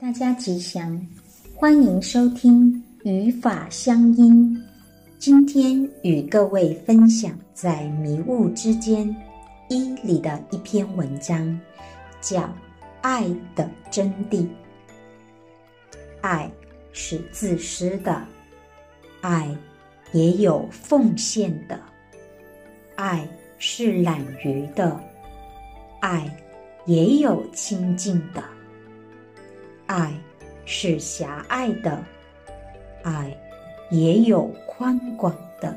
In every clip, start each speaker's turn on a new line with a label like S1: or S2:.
S1: 大家吉祥，欢迎收听语法乡音。今天与各位分享在《迷雾之间》一里的一篇文章，叫《爱的真谛》。爱是自私的，爱也有奉献的，爱是懒于的，爱也有清净的。爱是狭隘的，爱也有宽广的；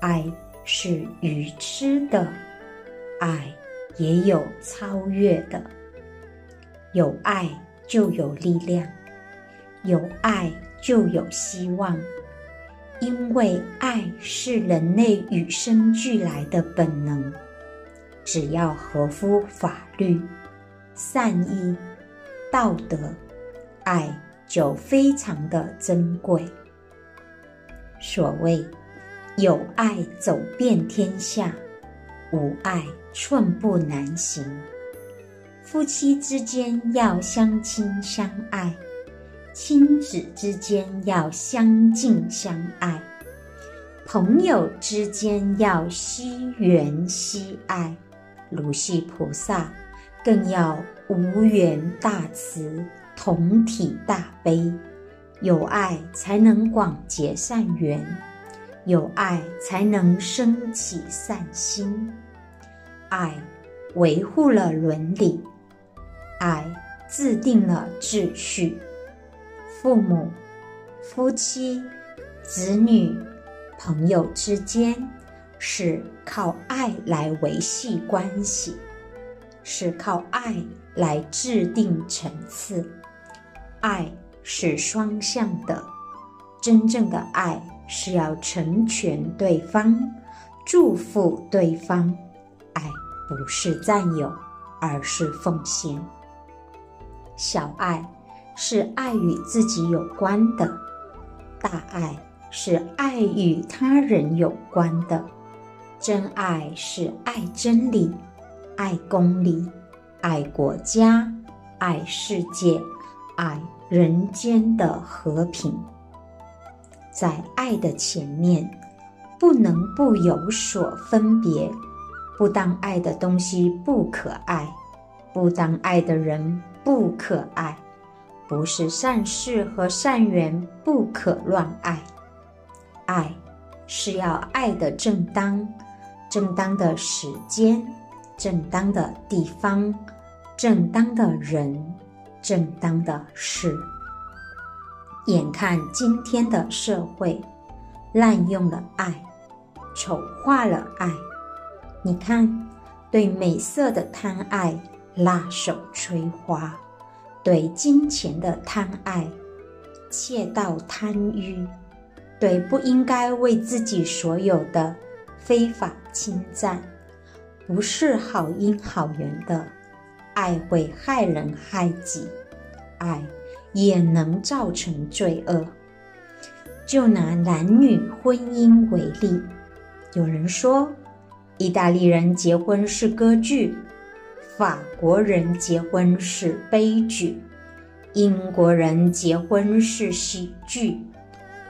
S1: 爱是愚痴的，爱也有超越的。有爱就有力量，有爱就有希望，因为爱是人类与生俱来的本能，只要合乎法律、善意。道德，爱就非常的珍贵。所谓有爱走遍天下，无爱寸步难行。夫妻之间要相亲相爱，亲子之间要相敬相爱，朋友之间要惜缘惜爱，如系菩萨。更要无缘大慈，同体大悲，有爱才能广结善缘，有爱才能升起善心，爱维护了伦理，爱制定了秩序，父母、夫妻、子女、朋友之间是靠爱来维系关系。是靠爱来制定层次，爱是双向的，真正的爱是要成全对方，祝福对方。爱不是占有，而是奉献。小爱是爱与自己有关的，大爱是爱与他人有关的，真爱是爱真理。爱公理，爱国家，爱世界，爱人间的和平。在爱的前面，不能不有所分别。不当爱的东西不可爱，不当爱的人不可爱，不是善事和善缘不可乱爱。爱是要爱的正当，正当的时间。正当的地方，正当的人，正当的事。眼看今天的社会滥用了爱，丑化了爱。你看，对美色的贪爱，辣手摧花；对金钱的贪爱，窃盗贪欲；对不应该为自己所有的非法侵占。不是好因好缘的爱会害人害己，爱也能造成罪恶。就拿男女婚姻为例，有人说，意大利人结婚是歌剧，法国人结婚是悲剧，英国人结婚是喜剧，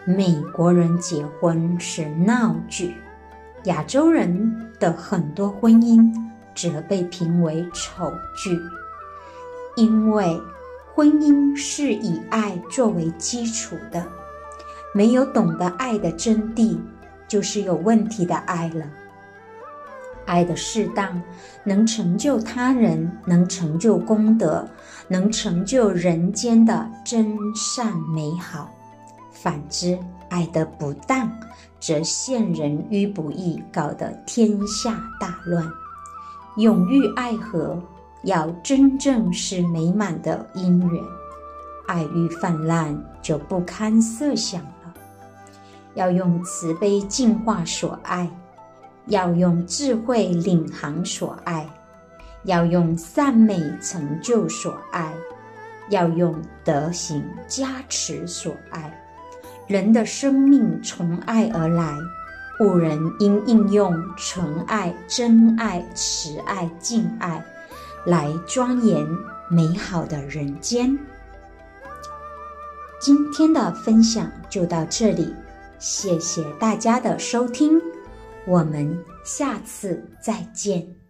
S1: 美国人结婚是闹剧。亚洲人的很多婚姻则被评为丑剧，因为婚姻是以爱作为基础的，没有懂得爱的真谛，就是有问题的爱了。爱的适当，能成就他人，能成就功德，能成就人间的真善美好。反之，爱得不当，则陷人于不义，搞得天下大乱。永遇爱河，要真正是美满的姻缘，爱欲泛滥就不堪设想了。要用慈悲净化所爱，要用智慧领航所爱，要用善美成就所爱，要用德行加持所爱。人的生命从爱而来，故人应应用纯爱、真爱、慈爱、敬爱，来庄严美好的人间，今天的分享就到这里，谢谢大家的收听，我们下次再见。